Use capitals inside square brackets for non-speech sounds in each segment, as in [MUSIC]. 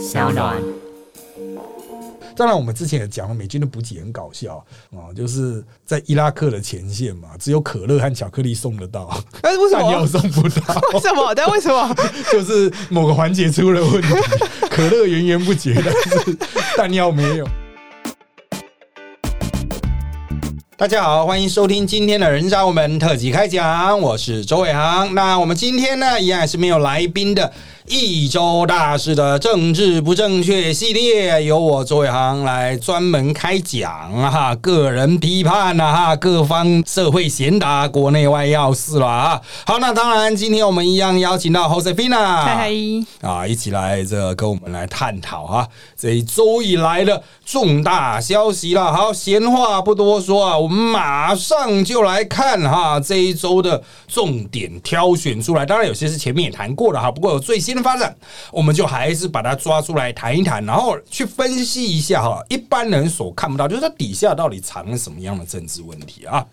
小暖。当然，我们之前也讲了，美军的补给很搞笑啊，就是在伊拉克的前线嘛，只有可乐和巧克力送得到，但是，为什弹药？送不到，为什么？但为什么？[LAUGHS] 就是某个环节出了问题，可乐源源不绝，但是弹药没有。大家好，欢迎收听今天的《人渣我们特辑开讲》，我是周伟航。那我们今天呢，一样是没有来宾的一周大事的政治不正确系列，由我周伟航来专门开讲啊哈，个人批判啊哈，各方社会贤达，国内外要事了啊。好，那当然，今天我们一样邀请到 Josefina，嗨嗨，啊，一起来这个跟我们来探讨啊，这一周以来的重大消息了。好，闲话不多说啊，我们马上就来看哈这一周的重点挑选出来。当然有些是前面也谈过了哈，不过有最新发展，我们就还是把它抓出来谈一谈，然后去分析一下哈，一般人所看不到，就是它底下到底藏了什么样的政治问题啊。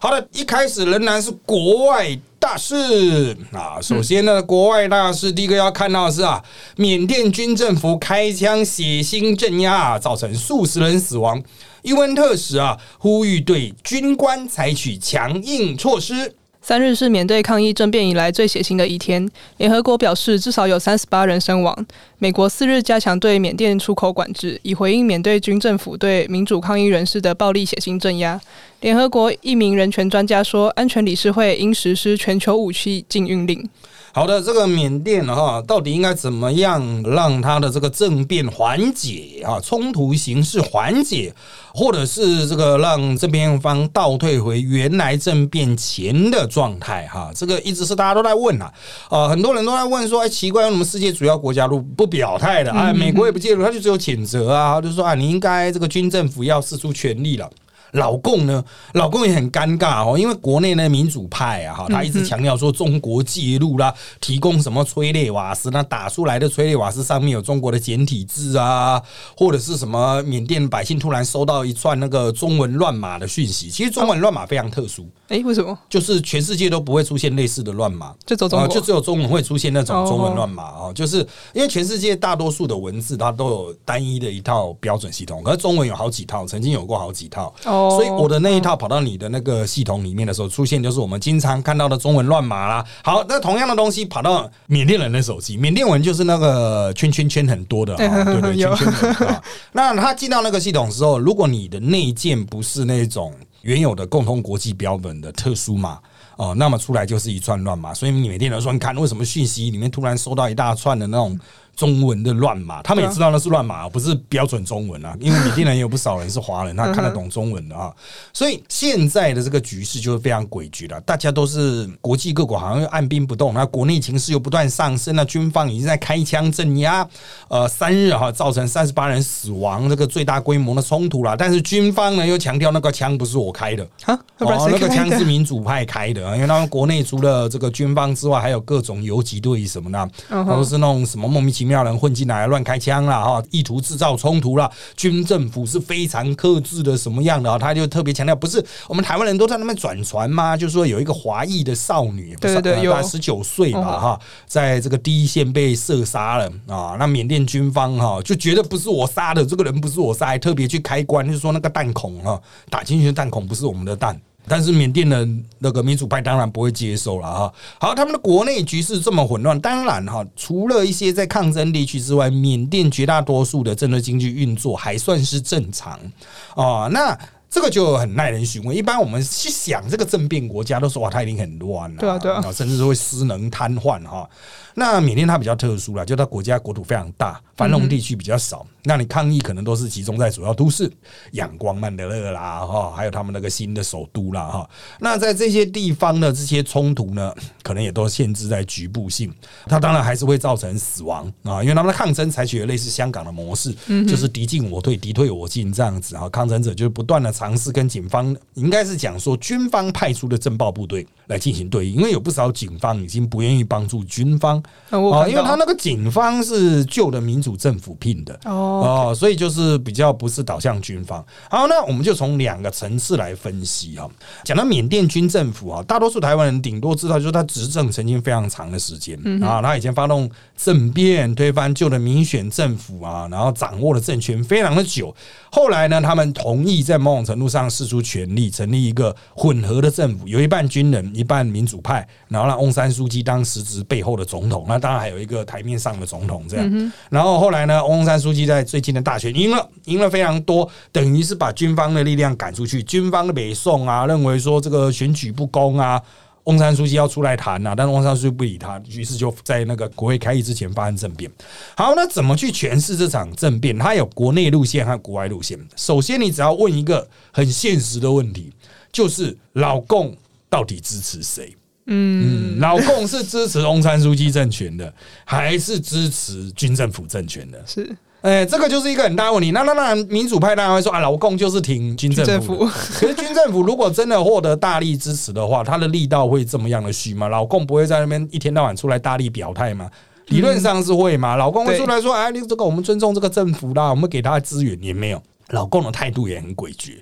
好的，一开始仍然是国外大事啊。首先呢，国外大事第一个要看到的是啊，缅甸军政府开枪血腥镇压，造成数十人死亡。伊温特使啊，呼吁对军官采取强硬措施。三日是缅甸抗议政变以来最血腥的一天。联合国表示，至少有三十八人身亡。美国四日加强对缅甸出口管制，以回应缅甸军政府对民主抗议人士的暴力血腥镇压。联合国一名人权专家说，安全理事会应实施全球武器禁运令。好的，这个缅甸哈，到底应该怎么样让它的这个政变缓解啊，冲突形势缓解，或者是这个让这边方倒退回原来政变前的状态哈？这个一直是大家都在问啊，啊，很多人都在问说，哎，奇怪，为什么世界主要国家都不表态的啊？美国也不介入，他就只有谴责啊，就说啊，你应该这个军政府要施出全力了。老共呢，老共也很尴尬哦，因为国内呢民主派啊，哈，他一直强调说中国介入啦，提供什么催泪瓦斯，那打出来的催泪瓦斯上面有中国的简体字啊，或者是什么缅甸百姓突然收到一串那个中文乱码的讯息，其实中文乱码非常特殊，哎，为什么？就是全世界都不会出现类似的乱码，啊，就走中国？就只有中文会出现那种哦中文乱码啊，就是因为全世界大多数的文字它都有单一的一套标准系统，可是中文有好几套，曾经有过好几套，哦所以我的那一套跑到你的那个系统里面的时候，出现就是我们经常看到的中文乱码啦。好，那同样的东西跑到缅甸人的手机，缅甸文就是那个圈圈圈很多的啊，对对，[LAUGHS] 圈有圈很多啊。那他进到那个系统的时候，如果你的内建不是那种原有的共同国际标本的特殊码。哦，那么出来就是一串乱码，所以你缅甸人说，你看为什么讯息里面突然收到一大串的那种中文的乱码？他们也知道那是乱码，不是标准中文啊。因为缅甸人也有不少人是华人，他 [LAUGHS] 看得懂中文的啊。所以现在的这个局势就是非常诡谲了，大家都是国际各国好像又按兵不动，那国内情势又不断上升，那军方已经在开枪镇压，呃，三日哈造成三十八人死亡，这个最大规模的冲突了。但是军方呢又强调那个枪不是我开的，啊，哦，那个枪是民主派开的，因为他们国内除了这个军方之外，还有各种游击队什么的，都是那种什么莫名其妙的人混进来乱开枪了，哈，意图制造冲突了。军政府是非常克制的，什么样的啊？他就特别强调，不是我们台湾人都在那边转传吗？就是说有一个华裔的少女，对对对有十九岁吧，嗯哈，在这个第一线被射杀了啊。那缅甸军方哈就觉得不是我杀的，这个人不是我杀，还特别去开关，就是说那个弹孔哈打进去的弹孔不是我们的弹。但是缅甸的那个民主派当然不会接受了哈。好，他们的国内局势这么混乱，当然哈，除了一些在抗争地区之外，缅甸绝大多数的政治经济运作还算是正常哦。那这个就很耐人寻味。一般我们去想这个政变国家，都说哇，它一定很乱啊，对啊对啊甚至是会失能瘫痪哈。那缅甸它比较特殊了，就它国家国土非常大，繁荣地区比较少。那你抗议可能都是集中在主要都市，仰光、曼德勒啦，哈，还有他们那个新的首都啦，哈。那在这些地方的，这些冲突呢，可能也都限制在局部性。它当然还是会造成死亡啊，因为他们的抗争采取了类似香港的模式，就是敌进我退，敌退我进这样子啊。抗争者就是不断的尝试跟警方，应该是讲说军方派出的政报部队来进行对应，因为有不少警方已经不愿意帮助军方啊，因为他那个警方是旧的民主政府聘的哦，所以就是比较不是导向军方。好，那我们就从两个层次来分析哈。讲到缅甸军政府啊，大多数台湾人顶多知道就是他执政曾经非常长的时间啊，他以前发动政变推翻旧的民选政府啊，然后掌握了政权非常的久。后来呢，他们同意在某种程度上释出全力，成立一个混合的政府，有一半军人，一半民主派，然后让翁山书记当实职背后的总统。那当然还有一个台面上的总统这样。然后后来呢，翁山书记在最近的大选赢了，赢了非常多，等于是把军方的力量赶出去。军方的北宋啊，认为说这个选举不公啊。翁山书记要出来谈呐，但是翁山书记不理他，于是就在那个国会开议之前发生政变。好，那怎么去诠释这场政变？它有国内路线和国外路线。首先，你只要问一个很现实的问题，就是老共到底支持谁？嗯，老共是支持翁山书记政权的，还是支持军政府政权的？是。哎，这个就是一个很大问题。那那那民主派当然会说啊，老共就是挺军政府。可是军政府如果真的获得大力支持的话，他的力道会这么样的虚吗？老共不会在那边一天到晚出来大力表态吗？理论上是会嘛。老共会出来说，哎，你这个我们尊重这个政府啦，我们给他的资源也没有。老共的态度也很诡谲。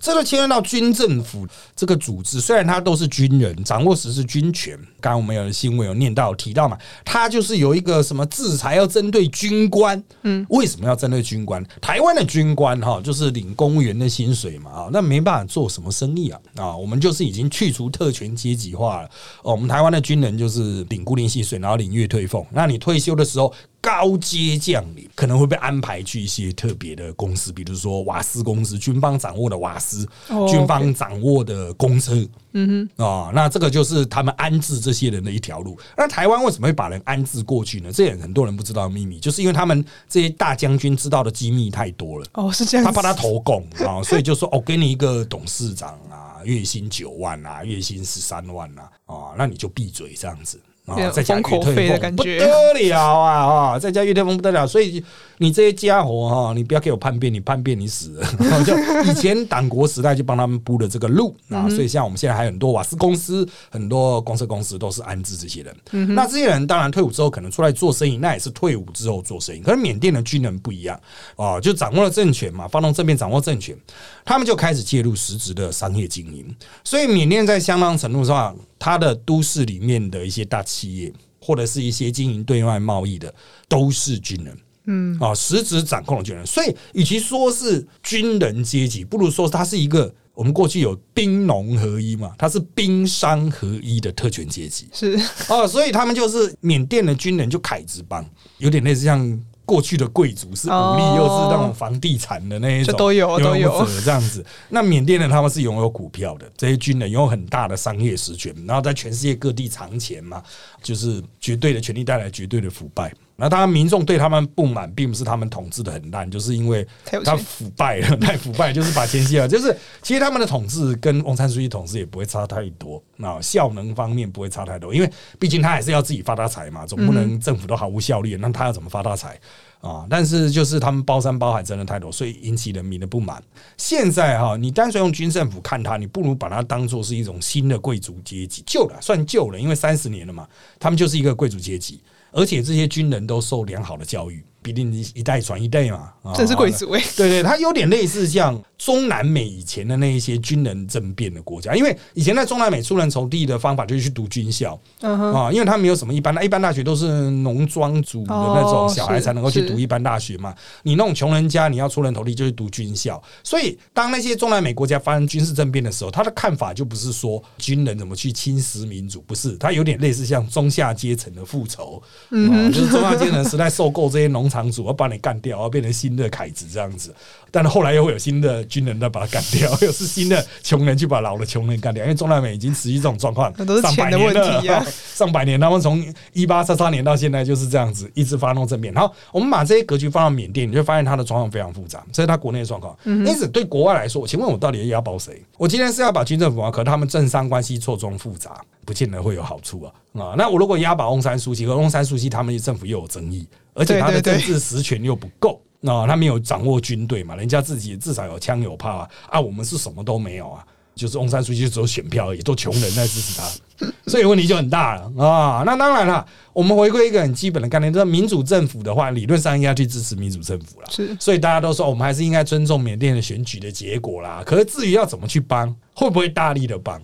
这个牵涉到军政府这个组织，虽然他都是军人，掌握实质军权。刚刚我们有新闻有念到提到嘛，他就是有一个什么制裁要针对军官。嗯，为什么要针对军官？台湾的军官哈，就是领公务员的薪水嘛啊，那没办法做什么生意啊啊，我们就是已经去除特权阶级化了。我们台湾的军人就是领固定薪水，然后领月退俸。那你退休的时候，高阶将领可能会被安排去一些特别的公司，比如说瓦斯公司，军方掌握的瓦斯。军方掌握的公车，嗯哼，啊，那这个就是他们安置这些人的一条路。那台湾为什么会把人安置过去呢？这也很多人不知道秘密，就是因为他们这些大将军知道的机密太多了。哦，是这样，他怕他投共啊，[LAUGHS] 所以就说哦，给你一个董事长啊，月薪九万啊，月薪十三万啊，啊，那你就闭嘴这样子。啊，再加月退风不得了啊！啊，再加月退风不得了，所以你这些家伙哈，你不要给我叛变，你叛变你死了。[LAUGHS] 就以前党国时代就帮他们铺了这个路啊，所以像我们现在还有很多瓦斯公司、很多公司公司都是安置这些人。那这些人当然退伍之后可能出来做生意，那也是退伍之后做生意。可是缅甸的军人不一样啊，就掌握了政权嘛，发动政变掌握政权，他们就开始介入实质的商业经营。所以缅甸在相当程度上。它的都市里面的一些大企业，或者是一些经营对外贸易的，都是军人，嗯啊，实质掌控了军人。所以，与其说是军人阶级，不如说它是一个我们过去有兵农合一嘛，它是兵商合一的特权阶级。是哦，所以他们就是缅甸的军人，就凯子帮，有点类似像。过去的贵族是武力，又是那种房地产的那一种，都有都有这样子。那缅甸人他们是拥有股票的，这些军人拥有很大的商业实权，然后在全世界各地藏钱嘛，就是绝对的权力带来绝对的腐败。那当然，民众对他们不满，并不是他们统治的很烂，就是因为他腐败了，[LAUGHS] 太腐败，就是把钱吸了。[LAUGHS] 就是其实他们的统治跟翁山书记统治也不会差太多，那效能方面不会差太多，因为毕竟他还是要自己发大财嘛，总不能政府都毫无效率，那他要怎么发大财啊？[LAUGHS] 但是就是他们包山包海真的太多，所以引起人民的不满。现在哈，你单纯用军政府看他，你不如把它当做是一种新的贵族阶级，旧了算旧了，因为三十年了嘛，他们就是一个贵族阶级。而且这些军人都受良好的教育。必定一代传一代嘛，真是贵族哎！对对，它有点类似像中南美以前的那一些军人政变的国家，因为以前在中南美出人头地的方法就是去读军校啊，因为他没有什么一般的，一般大学都是农庄主的那种小孩才能够去读一般大学嘛。你那种穷人家，你要出人头地就去读军校。所以当那些中南美国家发生军事政变的时候，他的看法就不是说军人怎么去侵蚀民主，不是，他有点类似像中下阶层的复仇，嗯，就是中下阶层时代受够这些农。场主要把你干掉，要变成新的凯子这样子，但是后来又会有新的军人再把他干掉，[LAUGHS] 又是新的穷人去把老的穷人干掉，因为中南美已经持续这种状况，上百年了，[LAUGHS] 上百年，他们从一八三三年到现在就是这样子，一直发动政变。然后我们把这些格局放到缅甸，你就发现它的状况非常复杂，这是它国内的状况。因此，对国外来说，请问我到底要保谁？我今天是要把军政府啊，可他们政商关系错综复杂，不见得会有好处啊啊！那我如果押把翁山书记和翁山书记他们政府又有争议。而且他的政治实权又不够那、他没有掌握军队嘛，人家自己至少有枪有炮啊，啊，我们是什么都没有啊，就是翁山书记只有选票而已，都穷人在支持他，所以问题就很大了啊。那当然了，我们回归一个很基本的概念，就是民主政府的话，理论上应该去支持民主政府了。是所以大家都说，我们还是应该尊重缅甸的选举的结果啦。可是至于要怎么去帮，会不会大力的帮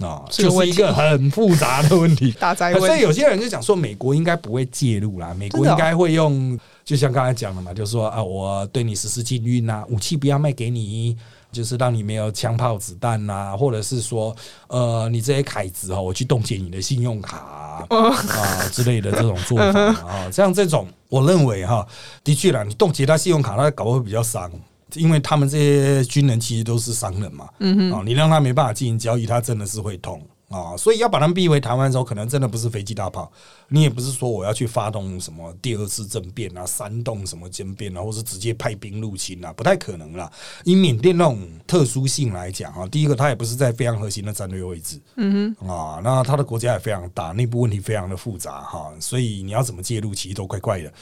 啊，就是一是个很复杂的问题。[LAUGHS] 大灾问。所以有些人就讲说，美国应该不会介入啦，美国应该会用，就像刚才讲的嘛，就是说啊，我对你实施禁运啊，武器不要卖给你。就是让你没有枪炮子弹呐、或者是说，呃，你这些凯子哈，我去冻结你的信用卡啊哦啊之类的这种做法啊，[LAUGHS] 像这种，我认为哈，的确啦，你冻结他信用卡，他搞会比较伤，因为他们这些军人其实都是商人嘛，嗯哼，啊，你让他没办法进行交易，他真的是会痛。啊，所以要把他们逼回台湾的时候，可能真的不是飞机大炮，你也不是说我要去发动什么第二次政变啊、煽动什么政变啊，或是直接派兵入侵啊，不太可能啦。以缅甸那种特殊性来讲啊，第一个它也不是在非常核心的战略位置，嗯哼，啊，那它的国家也非常大，内部问题非常的复杂哈，所以你要怎么介入，其实都怪怪的。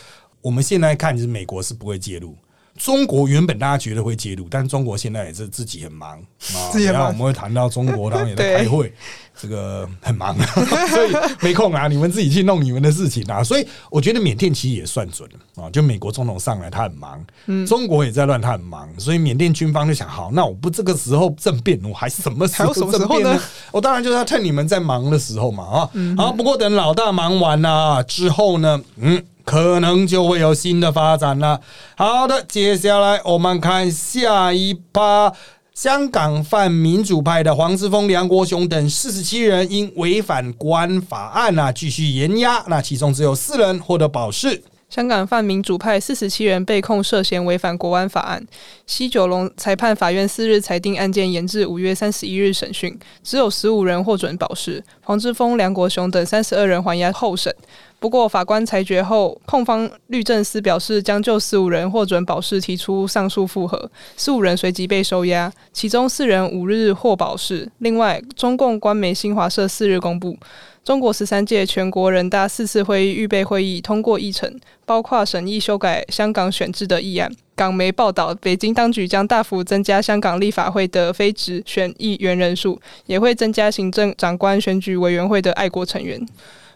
我们现在看，就是美国是不会介入。中国原本大家觉得会介入，但中国现在也是自己很忙 [LAUGHS] 啊。自己很忙等一下我们会谈到中国，他们也在对开会，[LAUGHS] 这个很忙，[LAUGHS] 所以没空啊，你们自己去弄你们的事情啊。所以我觉得缅甸其实也算准了啊，就美国总统上来他很忙，嗯中国也在乱，他很忙，所以缅甸军方就想，好，那我不这个时候政变，我还什么时候政变呢？我当然就是要趁你们在忙的时候嘛啊。嗯好，不过等老大忙完了之后呢，嗯。可能就会有新的发展了。好的，接下来我们看下一趴。香港泛民主派的黄之锋、梁国雄等四十七人因违反国安法案啊，继续严押。那其中只有四人获得保释。香港泛民主派四十七人被控涉嫌违反国安法案，西九龙裁判法院四日裁定案件延至五月三十一日审讯，只有十五人获准保释，黄之锋、梁国雄等三十二人还押候审。不过法官裁决后，控方律政司表示将就十五人获准保释提出上诉复核，十五人随即被收押，其中四人五日获保释。另外，中共官媒新华社四日公布。中国十三届全国人大四次会议预备会议通过议程，包括审议修改香港选制的议案。港媒报道，北京当局将大幅增加香港立法会的非直选议员人数，也会增加行政长官选举委员会的爱国成员。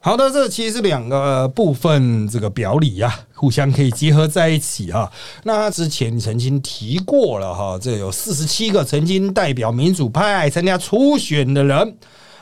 好的，这其实是两个部分这个表里呀、互相可以结合在一起哈。那之前曾经提过了哈，这有四十七个曾经代表民主派参加初选的人。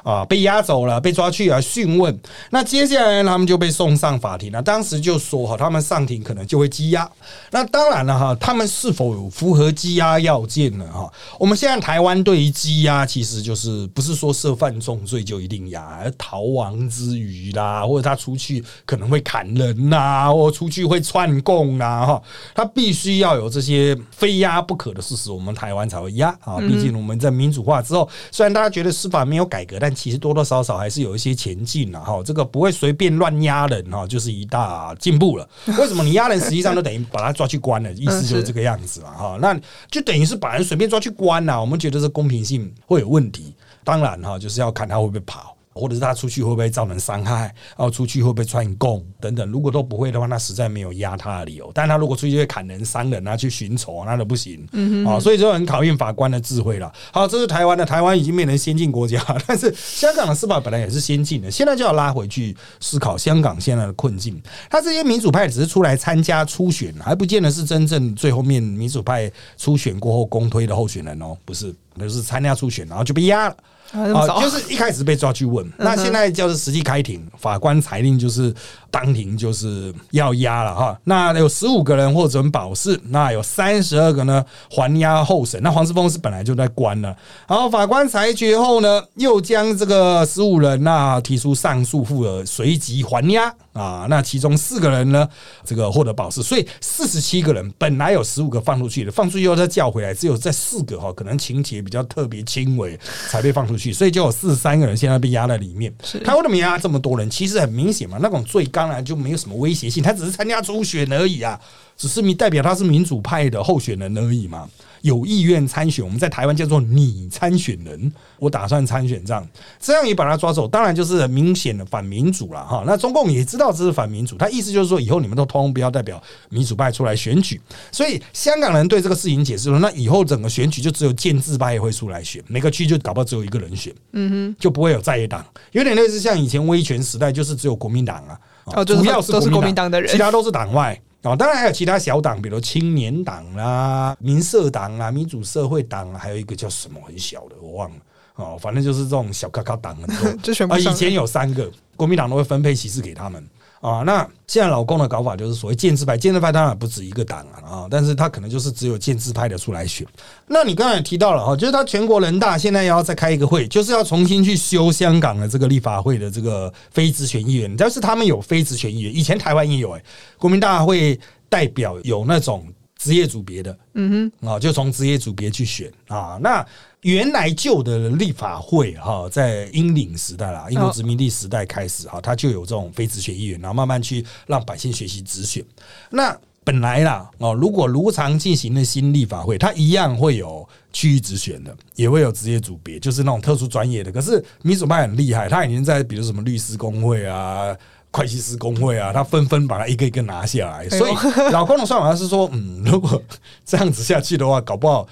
啊，被押走了，被抓去啊讯问。那接下来呢他们就被送上法庭了。当时就说哈，他们上庭可能就会羁押。那当然了哈，他们是否有符合羁押要件呢？哈，我们现在台湾对于羁押，其实就是不是说涉犯重罪就一定押，而逃亡之余啦，或者他出去可能会砍人呐、或出去会串供啊，哈，他必须要有这些非押不可的事实，我们台湾才会押啊。毕竟我们在民主化之后，虽然大家觉得司法没有改革，但其实多多少少还是有一些前进了哈。这个不会随便乱压人哈，就是一大进步了。为什么你压人，实际上就等于把他抓去关了，意思就是这个样子嘛哈。那就等于是把人随便抓去关了，我们觉得这公平性会有问题。当然哈，就是要看他会不会跑。或者是他出去会不会造成伤害，然后出去会不会串供等等，如果都不会的话，那实在没有压他的理由。但他如果出去会砍人、伤人啊，去寻仇啊，那都不行。嗯啊，所以就很考验法官的智慧了。好，这是台湾的，台湾已经变成先进国家，[LAUGHS] 但是香港的司法本来也是先进的，现在就要拉回去思考香港现在的困境。他这些民主派只是出来参加初选，还不见得是真正最后面民主派初选过后公推的候选人哦，不是，就是参加初选然后就被压了。[LAUGHS] 啊，就是一开始被抓去问，那现在就是实际开庭，法官裁定就是当庭就是要押了哈。那有十五个人获准保释，那有三十二个呢还押候审。那黄之峰是本来就在关了，然后法官裁决后呢，又将这个十五人那提出上诉复核，随即还押啊。那其中四个人呢，这个获得保释，所以四十七个人本来有十五个放出去的，放出去后再叫回来，只有这四个哈，可能情节比较特别轻微才被放出去，所以就有四十三个人现在被压在里面。是他为什么压这么多人？其实很明显嘛，那种罪当然就没有什么威胁性，他只是参加初选而已啊，只是你代表他是民主派的候选人而已嘛。有意愿参选，我们在台湾叫做你参选人，我打算参选这样，这样也把他抓走，当然就是很明显的反民主了哈。那中共也知道这是反民主，他意思就是说以后你们都通不要代表民主派出来选举，所以香港人对这个事情解释说，那以后整个选举就只有建制派会出来选，每个区就搞不好只有一个人选，嗯哼，就不会有在野党，有点类似像以前威权时代，就是只有国民党啊，哦，主要是都是国民党的人，其他都是党外。哦，当然还有其他小党，比如青年党啦、民社党啊、民主社会党啊，还有一个叫什么很小的，我忘了。哦，反正就是这种小咖咖党很多。[LAUGHS] 就全部啊，以前有三个国民党都会分配席次给他们。啊，那现在老公的搞法就是所谓建制派，建制派当然不止一个党啊，啊，但是他可能就是只有建制派的出来选。那你刚才也提到了哈，就是他全国人大现在要再开一个会，就是要重新去修香港的这个立法会的这个非职权议员，但是他们有非职权议员，以前台湾也有哎，国民大会代表有那种职业组别的，嗯哼，啊，就从职业组别去选啊，那。原来旧的立法会哈，在英领时代啦，英国殖民地时代开始哈，它就有这种非直选议员，然后慢慢去让百姓学习直选。那本来啦哦，如果如常进行的新立法会，它一样会有区域直选的，也会有职业组别，就是那种特殊专业的。可是民主派很厉害，他已经在比如什么律师工会啊、会计师工会啊，他纷纷把它一个一个拿下来。所以 [LAUGHS] 老公的算法是说，嗯，如果这样子下去的话，搞不好。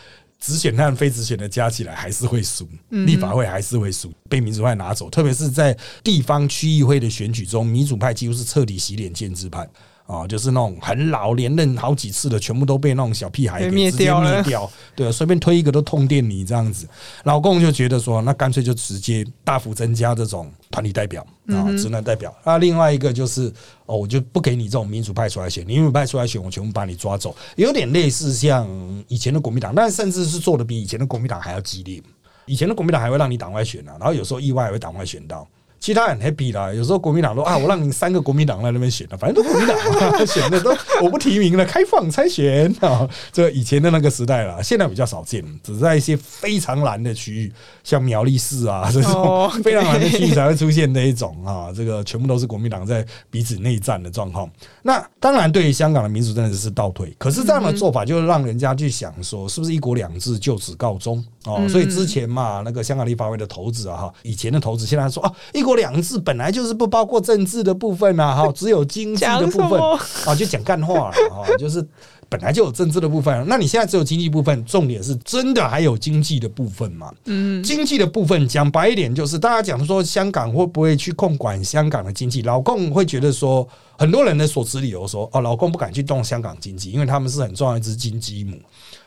直选和非直选的加起来还是会输，立法会还是会输，被民主派拿走。特别是在地方区议会的选举中，民主派几乎是彻底洗脸建制派。啊，就是那种很老连任好几次的，全部都被那种小屁孩给直接灭掉。对，随便推一个都通电你这样子。老共就觉得说，那干脆就直接大幅增加这种团体代表啊，职能代表。那另外一个就是哦，我就不给你这种民主派出来选，民主派出来选，我全部把你抓走。有点类似像以前的国民党，但甚至是做的比以前的国民党还要激烈。以前的国民党还会让你党外选啊，然后有时候意外会党外选到。其他很 happy 啦，有时候国民党说啊，我让你三个国民党在那边选了，反正都国民党 [LAUGHS] 选的都我不提名了，开放参选啊。这以前的那个时代了，现在比较少见，只在一些非常蓝的区域，像苗栗市啊这种 [LAUGHS] 非常蓝的区域才会出现那一种啊。这个全部都是国民党在彼此内战的状况。那当然，对于香港的民主真的是倒退。可是这样的做法，就让人家去想说，是不是一国两制就此告终哦？所以之前嘛，那个香港立法会的头子啊，哈，以前的头子现在说啊，一国。两制本来就是不包括政治的部分啊，哈，只有经济的部分啊，就讲干话了啊，就是本来就有政治的部分，那你现在只有经济部分，重点是真的还有经济的部分嘛？嗯，经济的部分讲白一点，就是大家讲说香港会不会去控管香港的经济？老共会觉得说，很多人的所持理由说，哦，老共不敢去动香港经济，因为他们是很重要一只金鸡母，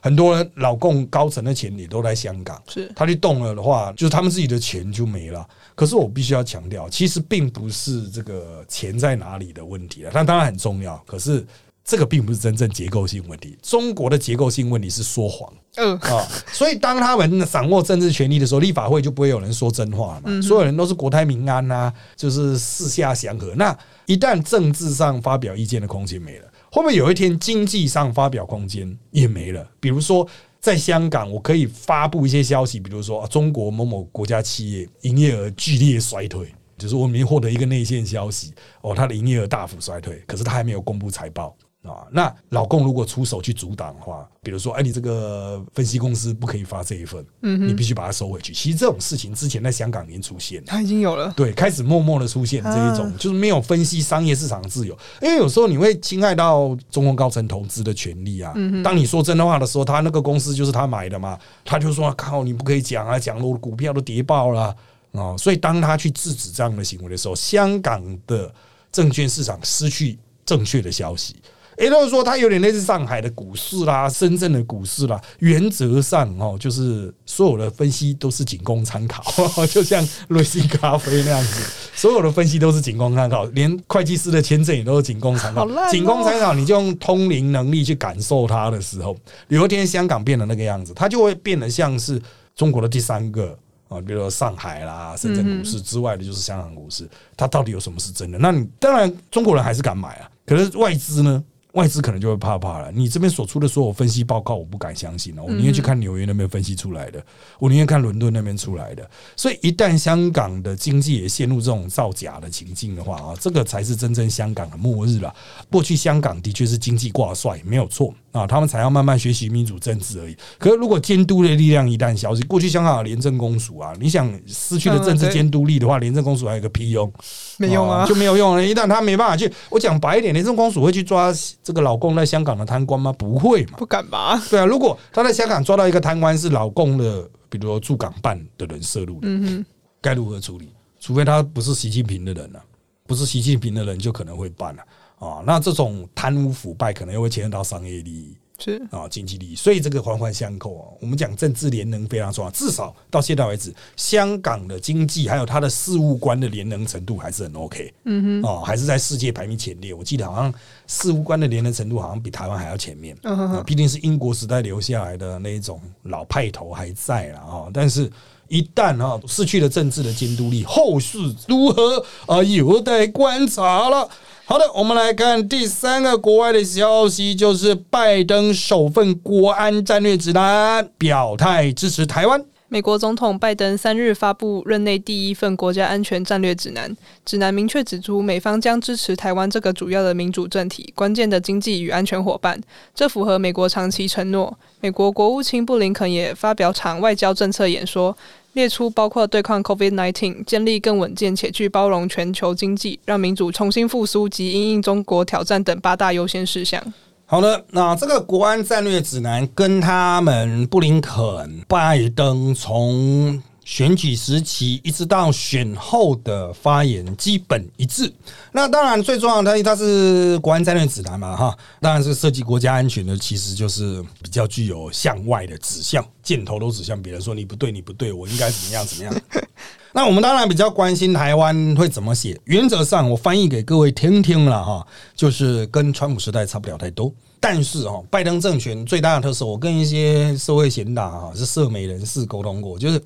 很多人老共高层的钱也都在香港，是他去动了的话，就是他们自己的钱就没了。可是我必须要强调，其实并不是这个钱在哪里的问题了，但当然很重要。可是这个并不是真正结构性问题。中国的结构性问题是说谎，嗯啊，所以当他们掌握政治权力的时候，立法会就不会有人说真话嘛。所有人都是国泰民安呐，就是四下祥和。那一旦政治上发表意见的空间没了，会不会有一天经济上发表空间也没了？比如说。在香港，我可以发布一些消息，比如说中国某某国家企业营业额剧烈衰退，就是我们获得一个内线消息，哦，它的营业额大幅衰退，可是它还没有公布财报。啊，那老共如果出手去阻挡的话，比如说，哎，你这个分析公司不可以发这一份，嗯，你必须把它收回去。其实这种事情之前在香港已经出现，它已经有了，对，开始默默的出现这一种，就是没有分析商业市场自由，因为有时候你会侵害到中共高层投资的权利啊。当你说真的话的时候，他那个公司就是他买的嘛，他就说靠，你不可以讲啊，讲我的股票都跌爆了啊。所以当他去制止这样的行为的时候，香港的证券市场失去正确的消息。也就是说，它有点类似上海的股市啦、深圳的股市啦。原则上哦，就是所有的分析都是仅供参考，[LAUGHS] 就像瑞幸咖啡那样子，所有的分析都是仅供参考，连会计师的签证也都是仅供参考。仅供参考，你就用通灵能力去感受它的时候，有一天香港变得那个样子，它就会变得像是中国的第三个啊，比如说上海啦、深圳股市之外的，就是香港股市。它到底有什么是真的？那你当然中国人还是敢买啊，可是外资呢？外资可能就会怕怕了。你这边所出的所有分析报告，我不敢相信了。我宁愿去看纽约那边分析出来的，我宁愿看伦敦那边出来的。所以，一旦香港的经济也陷入这种造假的情境的话啊，这个才是真正香港的末日了。过去香港的确是经济挂帅，没有错啊，他们才要慢慢学习民主政治而已。可是，如果监督的力量一旦消失，过去香港的廉政公署啊，你想失去了政治监督力的话，廉政公署还有个屁用？没用啊，就没有用了。一旦他没办法去，我讲白一点，廉政公署会去抓这个老共在香港的贪官吗？不会嘛，不敢吧？对啊，如果他在香港抓到一个贪官是老共的，比如说驻港办的人涉入的，嗯哼，该如何处理？除非他不是习近平的人了，不是习近平的人就可能会办了啊。那这种贪污腐败可能又会牵涉到商业利益。是啊，经济利益，所以这个环环相扣啊。我们讲政治联能非常重要，至少到现在为止，香港的经济还有它的事务官的联能程度还是很 OK，嗯哼，哦，还是在世界排名前列。我记得好像事务官的联能程度好像比台湾还要前面，嗯毕竟是英国时代留下来的那一种老派头还在了啊。但是，一旦啊失去了政治的监督力，后事如何啊，有待观察了。好的，我们来看第三个国外的消息，就是拜登首份国安战略指南表态支持台湾。美国总统拜登三日发布任内第一份国家安全战略指南，指南明确指出，美方将支持台湾这个主要的民主政体、关键的经济与安全伙伴，这符合美国长期承诺。美国国务卿布林肯也发表场外交政策演说。列出包括对抗 COVID-19、建立更稳健且具包容全球经济、让民主重新复苏及应应中国挑战等八大优先事项。好的，那这个国安战略指南跟他们布林肯、拜登从。选举时期一直到选后的发言基本一致。那当然最重要的，它是国安战略指南嘛，哈，当然是涉及国家安全的，其实就是比较具有向外的指向，箭头都指向别人，说你不对，你不对，我应该怎么样怎么样。[LAUGHS] 那我们当然比较关心台湾会怎么写。原则上，我翻译给各位听听了哈，就是跟川普时代差不了太多。但是哈，拜登政权最大的特色，我跟一些社会贤达哈，是社媒人士沟通过，就是。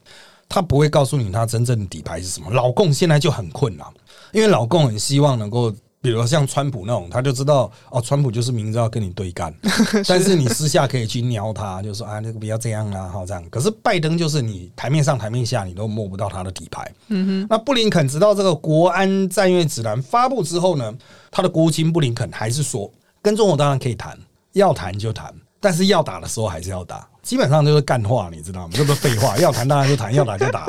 他不会告诉你他真正的底牌是什么。老共现在就很困难，因为老共很希望能够，比如像川普那种，他就知道哦，川普就是明知道跟你对干，[LAUGHS] 但是你私下可以去瞄他，就说啊，那个不要这样啊，好这样。可是拜登就是你台面上台面下你都摸不到他的底牌。嗯哼。那布林肯直到这个国安战略指南发布之后呢，他的国务卿布林肯还是说，跟中国当然可以谈，要谈就谈，但是要打的时候还是要打。基本上就是干话，你知道吗？这不是废话，要谈当然就谈，要打就打，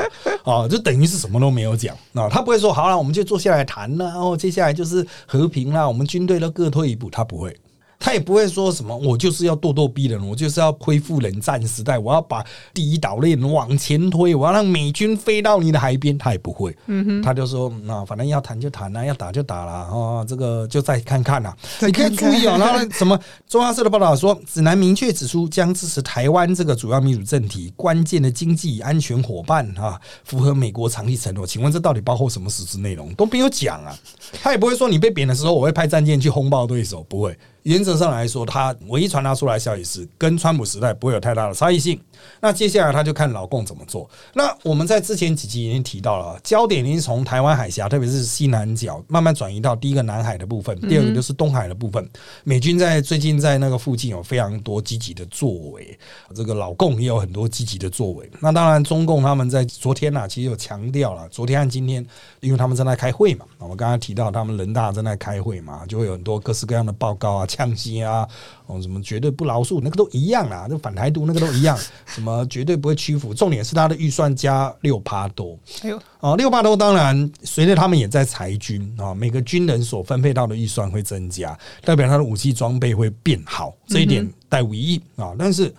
啊，[LAUGHS] 就等于是什么都没有讲啊。他不会说好了，我们就坐下来谈了，然后接下来就是和平啦，我们军队都各退一步，他不会。他也不会说什么，我就是要咄咄逼人，我就是要恢复冷战时代，我要把第一岛链往前推，我要让美军飞到你的海边，他也不会。嗯哼，他就说，那反正要谈就谈啦，要打就打了，哦，这个就再看看啦。你 [LAUGHS] 可以注意哦，然后什么中央社的报道说，指南明确指出将支持台湾这个主要民主政体、关键的经济安全伙伴啊，符合美国长期承诺。请问这到底包括什么实质内容？都没有讲啊。他也不会说你被贬的时候，我会派战舰去轰爆对手，不会。原则上来说，他唯一传达出来消息是跟川普时代不会有太大的差异性。那接下来他就看老共怎么做。那我们在之前几集已经提到了，焦点已经从台湾海峡，特别是西南角，慢慢转移到第一个南海的部分，第二个就是东海的部分。美军在最近在那个附近有非常多积极的作为，这个老共也有很多积极的作为。那当然，中共他们在昨天呐，其实有强调了，昨天和今天，因为他们正在开会嘛，我们刚刚提到他们人大正在开会嘛，就会有很多各式各样的报告啊。呛息啊，哦，什么绝对不饶恕，那个都一样啦，那反台独那个都一样，什么绝对不会屈服。重点是他的预算加六趴多，哎呦，哦，六趴多，当然随着他们也在裁军啊，每个军人所分配到的预算会增加，代表他的武器装备会变好，这一点带无疑啊，但是。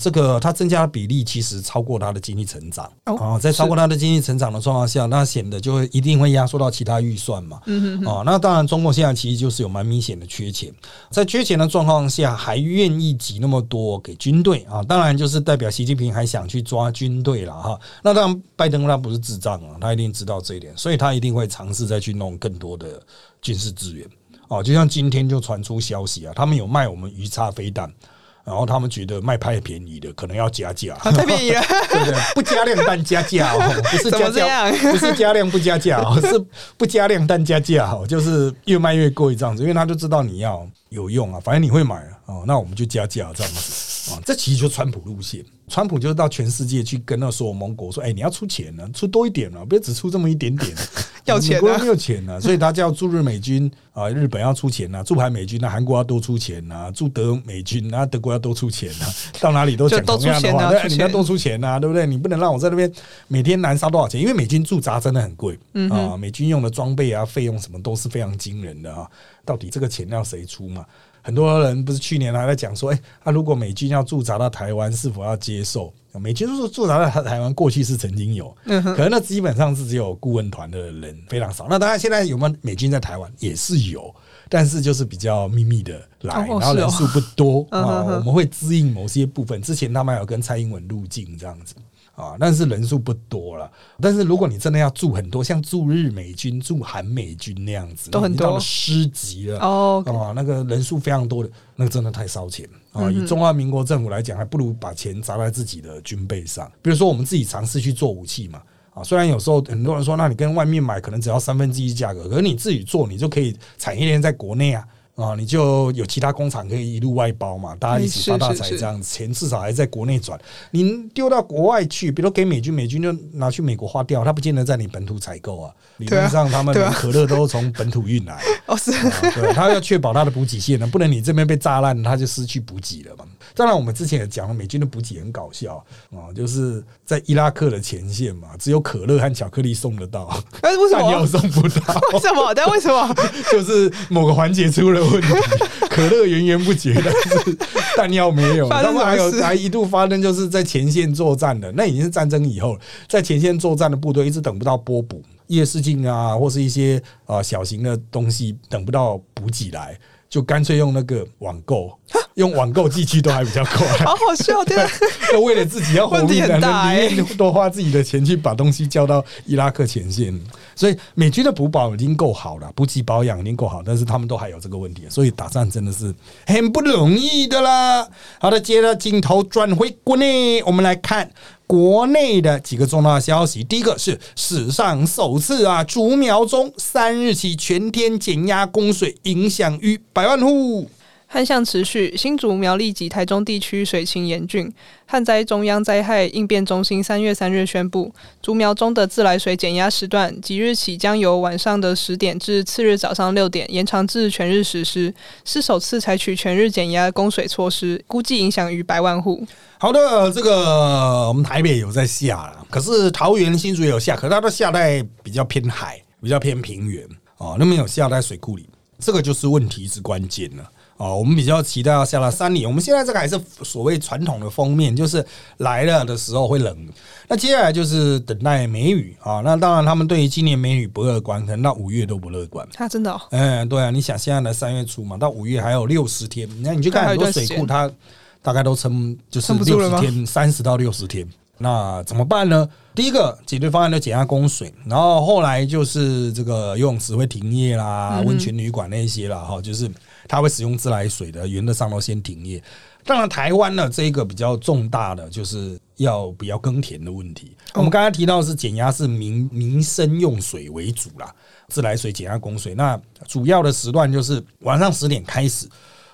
这个它增加的比例其实超过它的经济成长啊，在超过它的经济成长的状况下，那显得就会一定会压缩到其他预算嘛。嗯哦，那当然，中共现在其实就是有蛮明显的缺钱，在缺钱的状况下，还愿意挤那么多给军队啊，当然就是代表习近平还想去抓军队了哈。那当然，拜登他不是智障啊，他一定知道这一点，所以他一定会尝试再去弄更多的军事资源。哦，就像今天就传出消息啊，他们有卖我们鱼叉飞弹。然后他们觉得卖太便宜的可能要加价，太便宜了，[LAUGHS] 对不对？不加量但加价哦，[LAUGHS] 不是加怎么这价，[LAUGHS] 不是加量不加价哦，是不加量但加价哦，就是越卖越贵这样子，因为他就知道你要有用啊，反正你会买啊，哦，那我们就加价这样子啊，这其实就是川普路线。川普就是到全世界去跟那所有盟国说：“哎，你要出钱呢、出多一点啊，别只出这么一点点，要钱啊美国人没有钱呢、[LAUGHS] 所以他叫驻日美军啊，日本要出钱呐、驻韩美军啊，韩国要多出钱呐、驻德美军啊德国要多出钱呐、[LAUGHS] 到哪里都讲同样的话，对，你要多出钱呐、对不对？你不能让我在那边每天燃烧多少钱，因为美军驻扎真的很贵嗯啊，美军用的装备啊、费用什么都是非常惊人的啊。到底这个钱要谁出嘛？很多人不是去年还在讲说，哎、啊，如果美军要驻扎到台湾，是否要接受？美军说驻扎到台台湾，过去是曾经有，可能那基本上是只有顾问团的人非常少。那当然，现在有没有美军在台湾也是有，但是就是比较秘密的来，哦哦然后人数不多 [LAUGHS] 嗯啊。我们会支应某些部分，之前他们还有跟蔡英文入境这样子。啊，但是人数不多了。但是如果你真的要驻很多，像驻日美军、驻韩美军那样子，都很多师级了。哦，啊，那个人数非常多的，那个真的太烧钱啊！嗯以中华民国政府来讲，还不如把钱砸在自己的军备上。比如说，我们自己尝试去做武器嘛，啊，虽然有时候很多人说，那你跟外面买可能只要三分之一价格，可是你自己做，你就可以产业链在国内啊。啊，你就有其他工厂可以一路外包嘛，大家一起发大财这样子，钱至少还在国内转。你丢到国外去，比如给美军，美军就拿去美国花掉，他不见得在你本土采购啊。理论上，他们连可乐都从本土运来。[LAUGHS] 哦是，啊对，他要确保他的补给线呢，不能你这边被炸烂，他就失去补给了嘛。当然，我们之前也讲了，美军的补给很搞笑啊，就是在伊拉克的前线嘛，只有可乐和巧克力送得到，但是，为什弹药么？送不到，为什么？但 [LAUGHS] 为什么？[LAUGHS] 就是某个环节出了问题，[LAUGHS] 可乐源源不绝，但是弹药没有。他们还有还一度发生，就是在前线作战的，那已经是战争以后，在前线作战的部队一直等不到波补。夜视镜啊，或是一些啊小型的东西等不到补给来，就干脆用那个网购，用网购寄去都还比较快。[LAUGHS] 好好笑，天啊！[LAUGHS] 就为了自己要活 [LAUGHS] 命，很大宁欸愿多花自己的钱去把东西交到伊拉克前线。所以美军的补保已经够好了，补给保养已经够好，但是他们都还有这个问题，所以打仗真的是很不容易的啦。好的，接着镜头转回国内，我们来看。国内的几个重大消息，第一个是史上首次啊，竹苗中三日起全天减压供水，影响逾百万户。旱象持续，新竹、苗栗及台中地区水情严峻。旱灾中央灾害应变中心三月三日宣布，竹苗中的自来水减压时段，即日起将由晚上的十点至次日早上六点延长至全日实施，是首次采取全日减压供水措施，估计影响逾百万户。好的，这个我们台北有在下了，可是桃园、新竹也有下，可是它都下在比较偏海、比较偏平原哦，那没有下在水库里，这个就是问题之关键了。哦，我们比较期待要下到三里。我们现在这个还是所谓传统的封面，就是来了的时候会冷。那接下来就是等待梅雨啊。那当然，他们对于今年梅雨不乐观，可能到五月都不乐观。啊，真的哦，嗯，对啊，你想现在的三月初嘛，到五月还有六十天，那你就看很多水库它大概都撑就是六十天，三十到六十天。那怎么办呢？第一个解决方案就减压供水，然后后来就是这个游泳池会停业啦，温泉旅馆那些啦，哈，就是它会使用自来水的，原则上都先停业。当然，台湾呢这一个比较重大的就是要不要耕田的问题。我们刚才提到的是减压是民民生用水为主啦，自来水减压供水。那主要的时段就是晚上十点开始。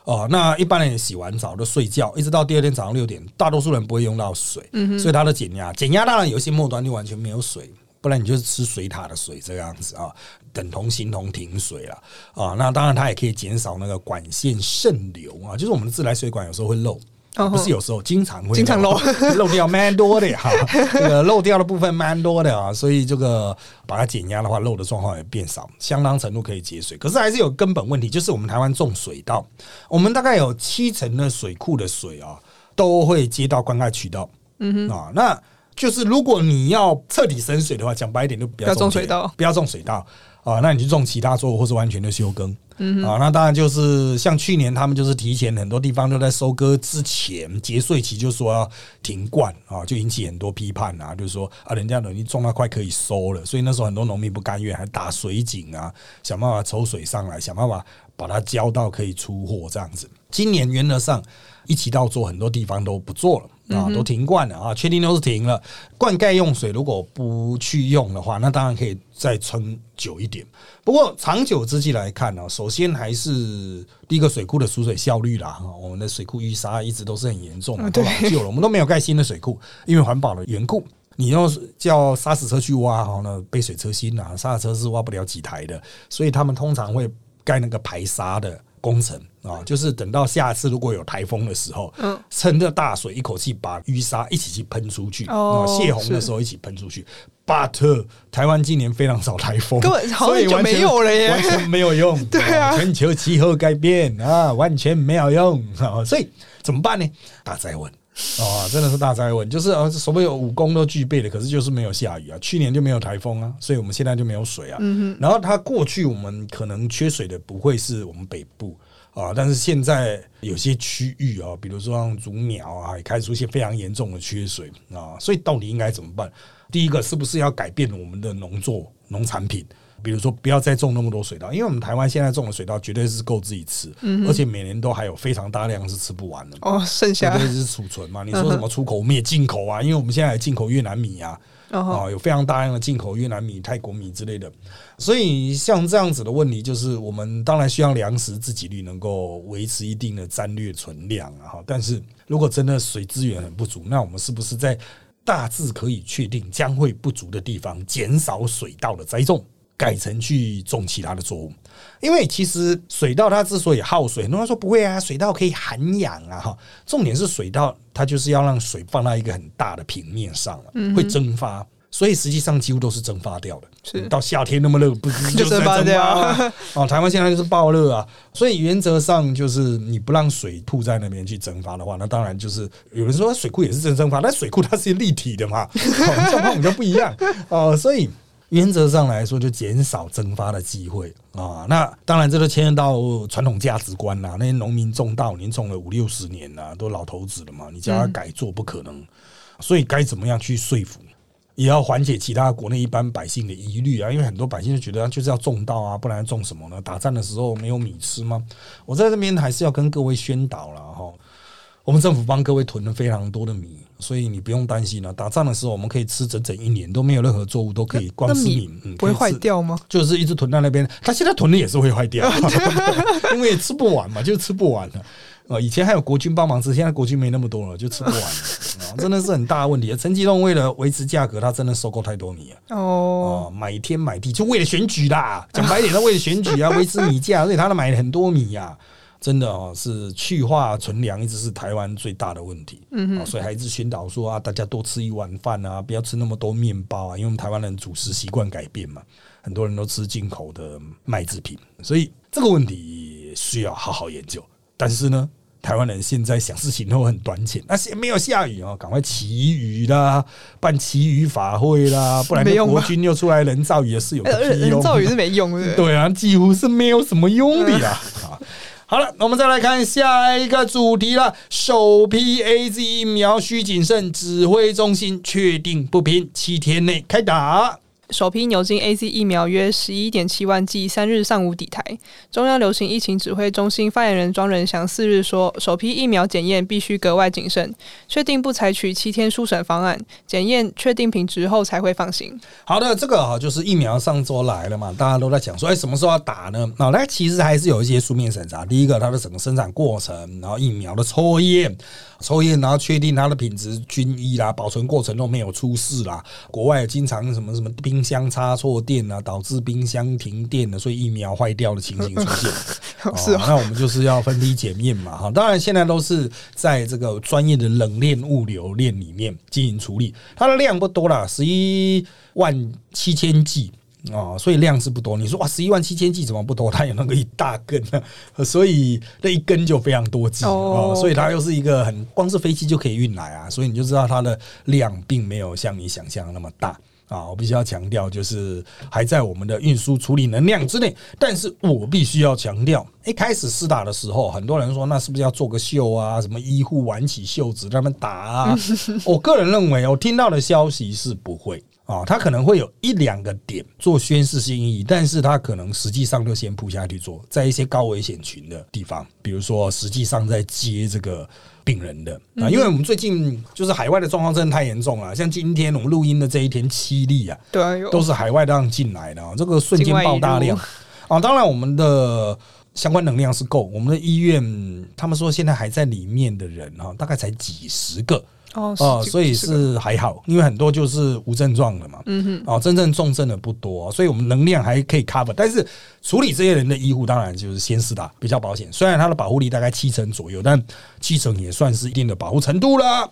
哦，那一般人洗完澡就睡觉，一直到第二天早上六点，大多数人不会用到水，嗯所以它的减压，减压当然有一些末端就完全没有水，不然你就是吃水塔的水这样子啊，等同形同停水了啊。那当然它也可以减少那个管线渗流啊，就是我们的自来水管有时候会漏。哦不是有时候，经常会经常漏 [LAUGHS] 漏掉蛮多的哈，[LAUGHS] 这个漏掉的部分蛮多的啊，所以这个把它减压的话，漏的状况也变少，相当程度可以节水。可是还是有根本问题，就是我们台湾种水稻，我们大概有七成的水库的水啊，都会接到灌溉渠道。嗯哼啊，那就是如果你要彻底省水的话，讲白一点，就不要种水稻不要种水稻啊，那你就种其他作物或是完全的休耕嗯啊，那当然就是像去年他们就是提前很多地方都在收割之前节税期就说要停灌啊，就引起很多批判啊，就是说啊，人家等于种到快可以收了，所以那时候很多农民不甘愿，还打水井啊，想办法抽水上来，想办法把它浇到可以出货这样子。今年原则上一起到做，很多地方都不做了。啊，都停灌了啊，确定都是停了。灌溉用水如果不去用的话，那当然可以再撑久一点。不过长久之计来看呢，首先还是第一个水库的储水效率啦。我们的水库淤沙一直都是很严重的，都老旧了，我们都没有盖新的水库，因为环保的缘故。你要叫砂石车去挖哈，那杯水车薪啊，砂石车是挖不了几台的，所以他们通常会盖那个排沙的。工程啊，就是等到下次如果有台风的时候，嗯，趁着大水一口气把淤沙一起去喷出去，哦，泄洪的时候一起喷出去。But 台湾今年非常少台风，根本好久没有了耶，完全没有用。[LAUGHS] 对啊，全球气候改变啊，完全没有用啊，所以怎么办呢？大灾问啊，真的是大灾问，就是啊，所有武功都具备了，可是就是没有下雨啊。去年就没有台风啊，所以我们现在就没有水啊。嗯然后它过去我们可能缺水的不会是我们北部啊，但是现在有些区域啊，比如说像竹苗啊，也开始出现非常严重的缺水啊。所以到底应该怎么办？第一个是不是要改变我们的农作农产品？比如说，不要再种那么多水稻，因为我们台湾现在种的水稻绝对是够自己吃，而且每年都还有非常大量是吃不完的。哦，剩下对是储存嘛？你说什么出口？我们也进口啊，因为我们现在进口越南米啊，啊，有非常大量的进口越南米、泰国米之类的。所以像这样子的问题，就是我们当然需要粮食自给率能够维持一定的战略存量啊。哈，但是如果真的水资源很不足，那我们是不是在大致可以确定将会不足的地方减少水稻的栽种？改成去种其他的作物，因为其实水稻它之所以耗水，很多人说不会啊，水稻可以涵养啊，哈，重点是水稻它就是要让水放到一个很大的平面上了，会蒸发，所以实际上几乎都是蒸发掉的。是到夏天那么热，不 [LAUGHS] 就蒸发掉？哦，台湾现在就是爆热啊，所以原则上就是你不让水吐在那边去蒸发的话，那当然就是有人说水库也是蒸蒸发，但水库它是立体的嘛，状况比较不一样哦，所以。原则上来说，就减少蒸发的机会啊。那当然，这都牵涉到传统价值观啦。那些农民种稻，您种了五六十年了，都老头子了嘛，你叫他改做不可能。所以该怎么样去说服，也要缓解其他国内一般百姓的疑虑啊。因为很多百姓就觉得就是要种稻啊，不然种什么呢？打仗的时候没有米吃吗？我在这边还是要跟各位宣导了哈。我们政府帮各位囤了非常多的米，所以你不用担心了。打仗的时候，我们可以吃整整一年，都没有任何作物都可以光吃米，不会坏掉吗？就是一直囤在那边，他现在囤的也是会坏掉，[LAUGHS] [LAUGHS] 因为吃不完嘛，就吃不完了。啊，以前还有国军帮忙吃，现在国军没那么多了，就吃不完了，[LAUGHS] 真的是很大的问题。陈吉仲为了维持价格，他真的收购太多米了。哦，买天买地，就为了选举啦。讲白点，他为了选举啊，维持米价，所以他都买了很多米呀。真的哦，是去化存粮一直是台湾最大的问题，嗯所以还是宣导说啊，大家多吃一碗饭啊，不要吃那么多面包啊，因为我们台湾人主食习惯改变嘛，很多人都吃进口的麦制品，所以这个问题需要好好研究。但是呢，台湾人现在想事情都很短浅，那些没有下雨哦，赶快祈雨啦，办祈雨法会啦，不然国军又出来人造雨也是有人造雨是没用的，对啊，几乎是没有什么用的呀。[LAUGHS] 好了，我们再来看下一个主题了。首批 A Z 疫苗需谨慎，指挥中心确定不平，七天内开打。首批牛津 A Z 疫苗约十一点七万剂，三日上午抵台。中央流行疫情指挥中心发言人庄仁祥四日说，首批疫苗检验必须格外谨慎，确定不采取七天书审方案，检验确定品质后才会放行。好的，这个哈就是疫苗上周来了嘛，大家都在讲说，哎，什么时候要打呢？那那其实还是有一些书面审查。第一个，它的整个生产过程，然后疫苗的抽验。抽验，然后确定它的品质均一啦，保存过程都没有出事啦。国外经常什么什么冰箱插错电啊，导致冰箱停电了，所以疫苗坏掉的情形出现。[LAUGHS] 是，那我们就是要分批检验嘛，哈。当然现在都是在这个专业的冷链物流链里面进行处理，它的量不多啦，十一万七千 G。啊，所以量是不多。你说哇，十一万七千 G 怎么不多？[LAUGHS] 它有那个一大根呢，[LAUGHS] 所以那一根就非常多 G 哦，所以它又是一个很光是飞机就可以运来啊，所以你就知道它的量并没有像你想象那么大啊，我必须要强调，就是还在我们的运输处理能量之内。但是我必须要强调，一开始试打的时候，很多人说那是不是要做个秀啊？什么医护挽起袖子让他们打啊？[LAUGHS] 我个人认为，我听到的消息是不会。啊，他可能会有一两个点做宣示性意义，但是他可能实际上就先铺下去做，在一些高危险群的地方，比如说实际上在接这个病人的啊，因为我们最近就是海外的状况真的太严重了，像今天我们录音的这一天七例啊，对，都是海外这样进来的啊，这个瞬间爆大量啊，当然我们的相关能量是够，我们的医院他们说现在还在里面的人哈，大概才几十个。哦，所以是还好，因为很多就是无症状的嘛，嗯哼，哦，真正重症的不多，所以我们能量还可以 cover。但是处理这些人的医护，当然就是先试打比较保险，虽然它的保护力大概七成左右，但七成也算是一定的保护程度了。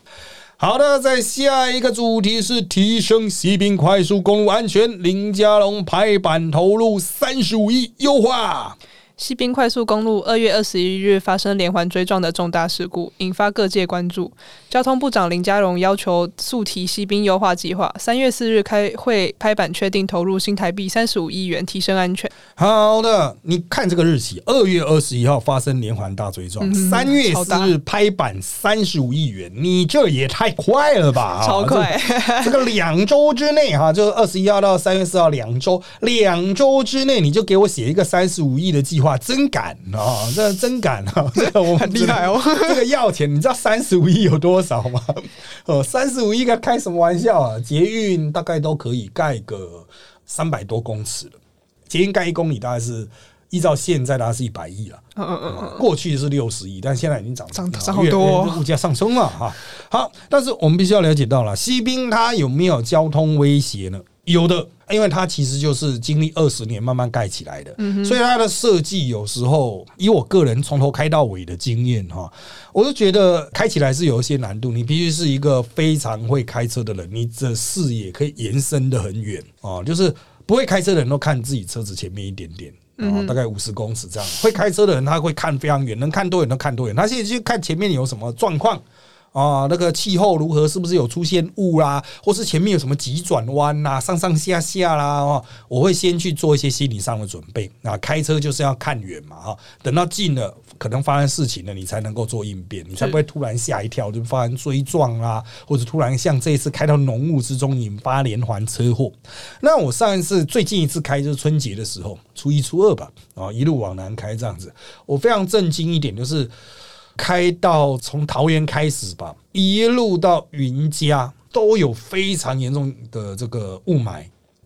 好的，在下一个主题是提升西滨快速公路安全，林家龙拍板投入三十五亿优化。西滨快速公路二月二十一日发生连环追撞的重大事故，引发各界关注。交通部长林佳荣要求速提西滨优化计划，三月四日开会拍板确定投入新台币三十五亿元提升安全。好的，你看这个日期，二月二十一号发生连环大追撞，三月四日拍板三十五亿元，你这也太快了吧！[LAUGHS] 超快，这个两周之内哈，就是二十一号到三月四号两周，两周之内你就给我写一个三十五亿的计划。真敢啊！这真敢啊！这个 [LAUGHS] 我很厉害哦。这个要钱，你知道三十五亿有多少吗？[LAUGHS] 哦，三十五亿该开什么玩笑啊？捷运大概都可以盖个三百多公尺了。捷运盖一公里大概是依照现在大概是一百亿了。嗯嗯嗯嗯。过去是六十亿，但现在已经涨涨涨好多，物价上升了哈。好，但是我们必须要了解到了，西滨它有没有交通威胁呢？有的，因为它其实就是经历二十年慢慢盖起来的，所以它的设计有时候以我个人从头开到尾的经验哈，我就觉得开起来是有一些难度。你必须是一个非常会开车的人，你的视野可以延伸的很远啊，就是不会开车的人都看自己车子前面一点点，然后大概五十公尺这样。会开车的人他会看非常远，能看多远都看多远，他现在去看前面有什么状况。啊，那个气候如何？是不是有出现雾啦？或是前面有什么急转弯呐？上上下下啦？哦，我会先去做一些心理上的准备。啊，开车就是要看远嘛，哈，等到近了，可能发生事情了，你才能够做应变，你才不会突然吓一跳，就发生追撞啦，或者突然像这一次开到浓雾之中，引发连环车祸。那我上一次最近一次开就是春节的时候，初一初二吧，啊，一路往南开这样子，我非常震惊一点就是。开到从桃园开始吧，一路到云家都有非常严重的这个雾霾，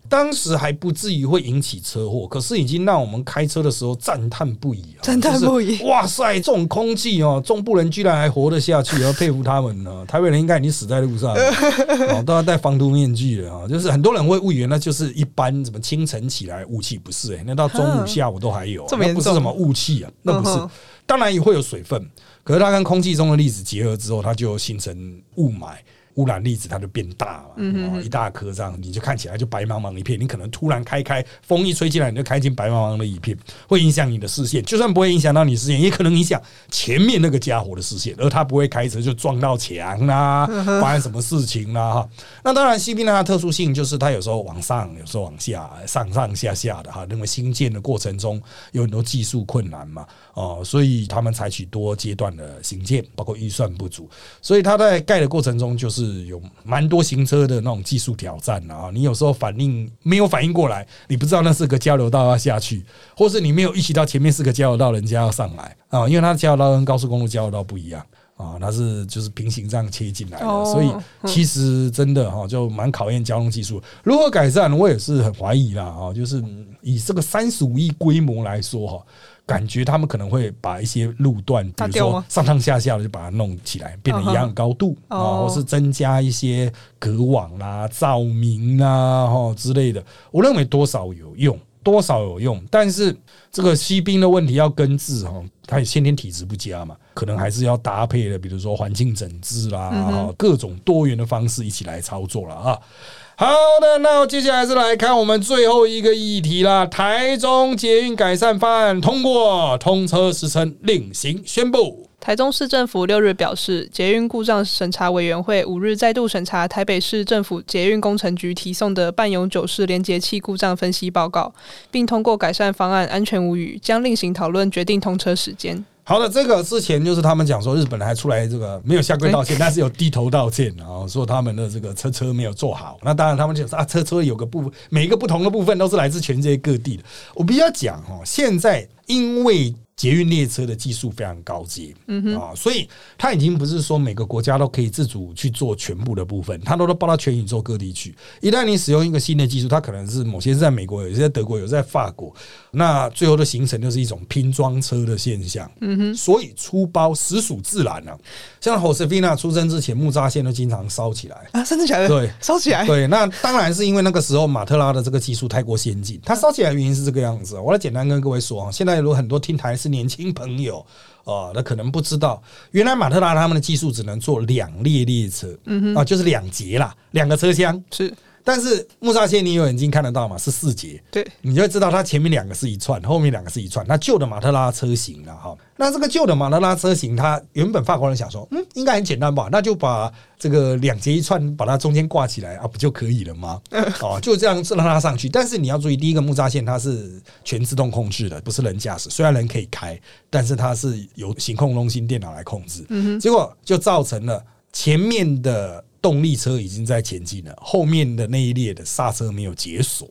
当时还不至于会引起车祸，可是已经让我们开车的时候赞叹不已啊！赞叹不已！哇塞，这种空气哦，中部人居然还活得下去，要佩服他们呢。台北人应该已经死在路上，[LAUGHS] 哦，都要戴防毒面具了啊！就是很多人会误以为那就是一般什么清晨起来雾气，不是哎，那到中午下午都还有，那不是什么雾气啊，那不是，当然也会有水分。可是它跟空气中的粒子结合之后，它就形成雾霾。污染粒子它就变大了，一大颗这样，你就看起来就白茫茫一片。你可能突然开开，风一吹进来，你就开进白茫茫的一片，会影响你的视线。就算不会影响到你视线，也可能影响前面那个家伙的视线，而他不会开车就撞到墙啦，发生什么事情啦？哈，那当然，西滨它的特殊性就是它有时候往上，有时候往下，上上下下的哈。因为新建的过程中有很多技术困难嘛，哦，所以他们采取多阶段的行建，包括预算不足，所以他在盖的过程中就是。有蛮多行车的那种技术挑战啊！你有时候反应没有反应过来，你不知道那是个交流道要下去，或是你没有意识到前面是个交流道，人家要上来啊！因为它的交流道跟高速公路交流道不一样啊，它是就是平行这样切进来的，所以其实真的哈就蛮考验交通技术。如何改善，我也是很怀疑啦啊！就是以这个三十五亿规模来说哈。感觉他们可能会把一些路段，比如说上上下下的，就把它弄起来，变成一样高度啊，或是增加一些隔网啦、照明啊、哈之类的。我认为多少有用，多少有用。但是这个吸冰的问题要根治哈，它先天体质不佳嘛，可能还是要搭配的，比如说环境整治啦，各种多元的方式一起来操作了啊。好的，那接下来是来看我们最后一个议题啦。台中捷运改善方案通过，通车时程另行宣布。台中市政府六日表示，捷运故障审查委员会五日再度审查台北市政府捷运工程局提送的半永久式连接器故障分析报告，并通过改善方案，安全无虞，将另行讨论决定通车时间。好的，这个之前就是他们讲说，日本还出来这个没有下跪道歉，但是有低头道歉，然后说他们的这个车车没有做好。那当然，他们就说啊，车车有个部分，每一个不同的部分都是来自全世界各地的。我必须要讲哦，现在因为。捷运列车的技术非常高阶，嗯啊，所以它已经不是说每个国家都可以自主去做全部的部分，它都都包到全宇宙各地去。一旦你使用一个新的技术，它可能是某些是在美国，有些在德国，有在法国，那最后的形成就是一种拼装车的现象。嗯哼，所以出包实属自然了。像 Josefina 出生之前，木栅线都经常烧起来啊，甚至起来对，烧起来对。那当然是因为那个时候马特拉的这个技术太过先进，它烧起来的原因是这个样子。我来简单跟各位说啊，现在有很多听台。是年轻朋友哦，那可能不知道，原来马特拉他们的技术只能做两列列车，嗯哼，啊，就是两节啦，两个车厢。是。但是木栅线你有眼睛看得到嘛？是四节，对，你就会知道它前面两个是一串，后面两个是一串。那旧的马特拉车型了哈，那这个旧的马特拉车型，它原本法国人想说，嗯，应该很简单吧？那就把这个两节一串，把它中间挂起来啊，不就可以了吗？[LAUGHS] 哦，就这样让它上去。但是你要注意，第一个木栅线它是全自动控制的，不是人驾驶。虽然人可以开，但是它是由行控中心电脑来控制。嗯哼，结果就造成了前面的。动力车已经在前进了，后面的那一列的刹车没有解锁。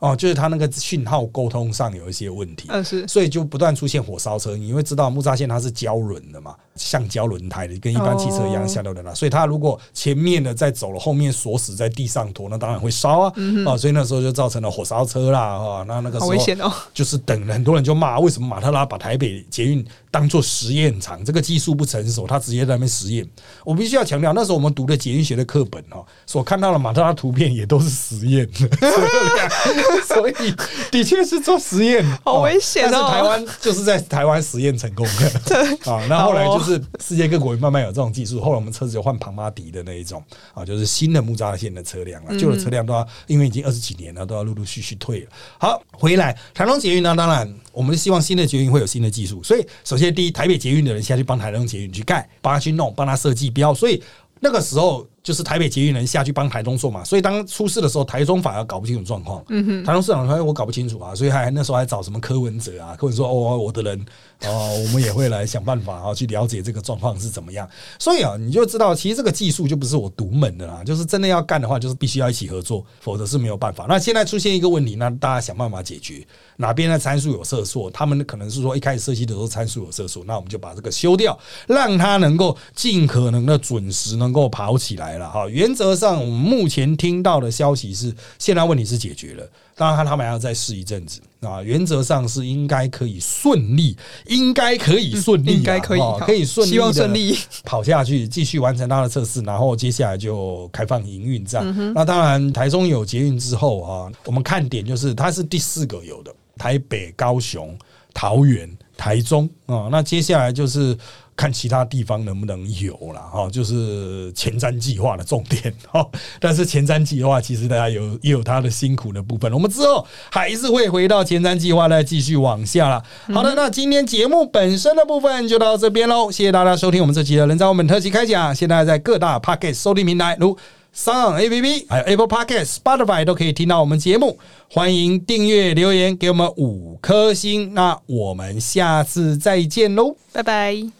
哦，就是它那个讯号沟通上有一些问题，嗯是，所以就不断出现火烧车。你会知道木栅线它是胶轮的嘛，橡胶轮胎的，跟一般汽车一样橡胶轮胎。所以它如果前面的在走了，后面锁死在地上拖，那当然会烧啊。啊，所以那时候就造成了火烧车啦。啊，那那个时候危险哦，就是等很多人就骂，为什么马特拉把台北捷运当做实验场？这个技术不成熟，他直接在那边实验。我必须要强调，那时候我们读的捷运学的课本哦，所看到的马特拉图片也都是实验。[LAUGHS] [LAUGHS] [LAUGHS] [LAUGHS] 所以的确是做实验，好危险哦！但是台湾就是在台湾实验成功的，[LAUGHS] 啊，那后来就是世界各国慢慢有这种技术。后来我们车子就换庞巴迪的那一种啊，就是新的木栅线的车辆了，旧的车辆都要因为已经二十几年了，都要陆陆续续退了。好，回来台中捷运呢，当然我们希望新的捷运会有新的技术，所以首先第一，台北捷运的人下去帮台中捷运去盖，帮他去弄，帮他设计标，所以那个时候。就是台北捷运人下去帮台中做嘛，所以当出事的时候，台中反而搞不清楚状况。嗯哼，台中市长说：“我搞不清楚啊。”所以还那时候还找什么柯文哲啊，柯文哲说：“哦，我的人哦，我们也会来想办法啊，去了解这个状况是怎么样。”所以啊，你就知道，其实这个技术就不是我独门的啦，就是真的要干的话，就是必须要一起合作，否则是没有办法。那现在出现一个问题，那大家想办法解决。哪边的参数有色素，他们可能是说一开始设计的时候参数有色素，那我们就把这个修掉，让它能够尽可能的准时能够跑起来了哈。原则。上，我们目前听到的消息是，现在问题是解决了。当然，他们还要再试一阵子啊。原则上是应该可以顺利，应该可以顺利，应该可以，可以顺利，希望顺利跑下去，继续完成它的测试，然后接下来就开放营运。这样，那当然，台中有捷运之后啊，我们看点就是它是第四个有的，台北、高雄、桃园、台中啊。那接下来就是。看其他地方能不能有了哈，就是前瞻计划的重点哈。[LAUGHS] 但是前瞻计划其实大家有也有它的辛苦的部分，我们之后还是会回到前瞻计划再继续往下了。好的，那今天节目本身的部分就到这边喽，谢谢大家收听我们这期的人在我们特辑开讲。现在在各大 Pocket 收听平台如。Song A P P 还有 Apple Podcast、Spotify 都可以听到我们节目，欢迎订阅留言给我们五颗星，那我们下次再见喽，拜拜。